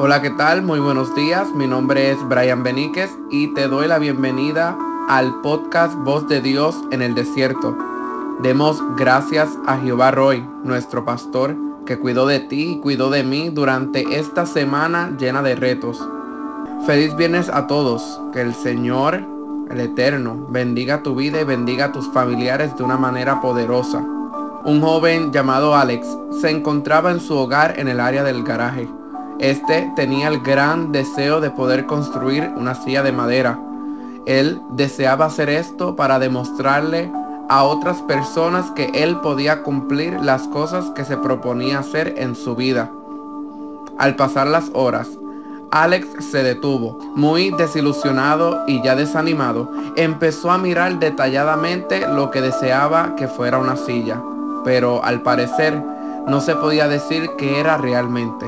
Hola, ¿qué tal? Muy buenos días. Mi nombre es Brian Beníquez y te doy la bienvenida al podcast Voz de Dios en el Desierto. Demos gracias a Jehová Roy, nuestro pastor, que cuidó de ti y cuidó de mí durante esta semana llena de retos. Feliz viernes a todos. Que el Señor, el Eterno, bendiga tu vida y bendiga a tus familiares de una manera poderosa. Un joven llamado Alex se encontraba en su hogar en el área del garaje este tenía el gran deseo de poder construir una silla de madera. Él deseaba hacer esto para demostrarle a otras personas que él podía cumplir las cosas que se proponía hacer en su vida. Al pasar las horas, Alex se detuvo, muy desilusionado y ya desanimado. Empezó a mirar detalladamente lo que deseaba que fuera una silla, pero al parecer no se podía decir que era realmente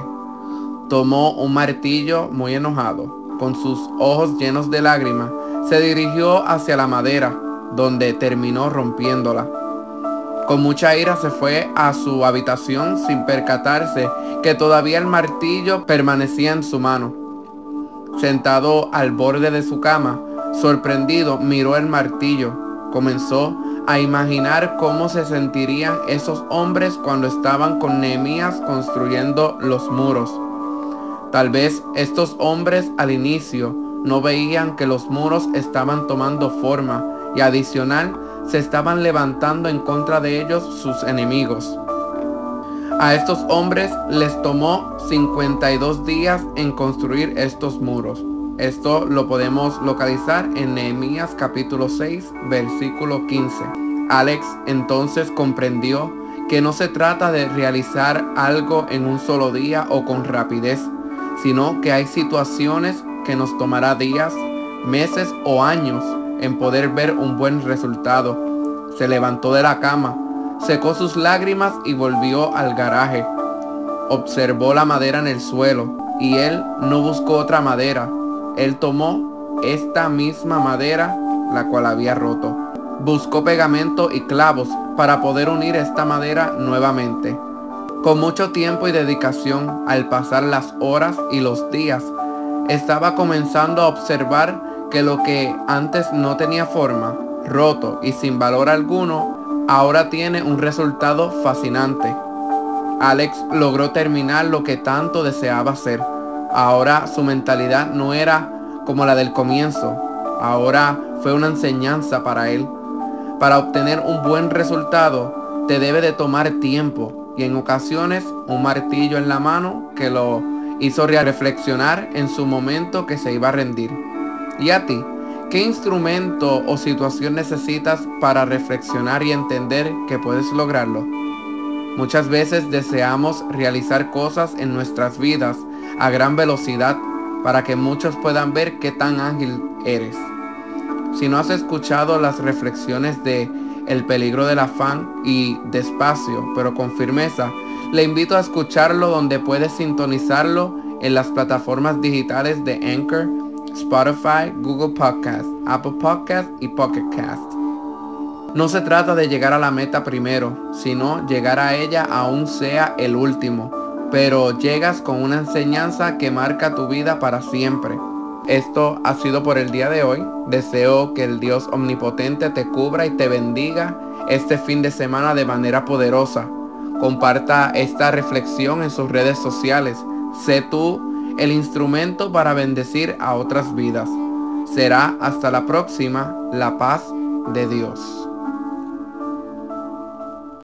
tomó un martillo muy enojado. Con sus ojos llenos de lágrimas, se dirigió hacia la madera, donde terminó rompiéndola. Con mucha ira se fue a su habitación sin percatarse que todavía el martillo permanecía en su mano. Sentado al borde de su cama, sorprendido, miró el martillo. Comenzó a imaginar cómo se sentirían esos hombres cuando estaban con Nehemías construyendo los muros. Tal vez estos hombres al inicio no veían que los muros estaban tomando forma y adicional se estaban levantando en contra de ellos sus enemigos. A estos hombres les tomó 52 días en construir estos muros. Esto lo podemos localizar en Nehemías capítulo 6, versículo 15. Alex entonces comprendió que no se trata de realizar algo en un solo día o con rapidez, sino que hay situaciones que nos tomará días, meses o años en poder ver un buen resultado. Se levantó de la cama, secó sus lágrimas y volvió al garaje. Observó la madera en el suelo y él no buscó otra madera. Él tomó esta misma madera, la cual había roto. Buscó pegamento y clavos para poder unir esta madera nuevamente. Con mucho tiempo y dedicación, al pasar las horas y los días, estaba comenzando a observar que lo que antes no tenía forma, roto y sin valor alguno, ahora tiene un resultado fascinante. Alex logró terminar lo que tanto deseaba hacer. Ahora su mentalidad no era como la del comienzo. Ahora fue una enseñanza para él. Para obtener un buen resultado, te debe de tomar tiempo y en ocasiones un martillo en la mano que lo hizo reflexionar en su momento que se iba a rendir. ¿Y a ti? ¿Qué instrumento o situación necesitas para reflexionar y entender que puedes lograrlo? Muchas veces deseamos realizar cosas en nuestras vidas a gran velocidad para que muchos puedan ver qué tan ágil eres. Si no has escuchado las reflexiones de el peligro del afán y despacio, pero con firmeza, le invito a escucharlo donde puedes sintonizarlo en las plataformas digitales de Anchor, Spotify, Google Podcast, Apple Podcast y Pocket Cast. No se trata de llegar a la meta primero, sino llegar a ella aún sea el último, pero llegas con una enseñanza que marca tu vida para siempre. Esto ha sido por el día de hoy. Deseo que el Dios omnipotente te cubra y te bendiga este fin de semana de manera poderosa. Comparta esta reflexión en sus redes sociales. Sé tú el instrumento para bendecir a otras vidas. Será hasta la próxima la paz de Dios.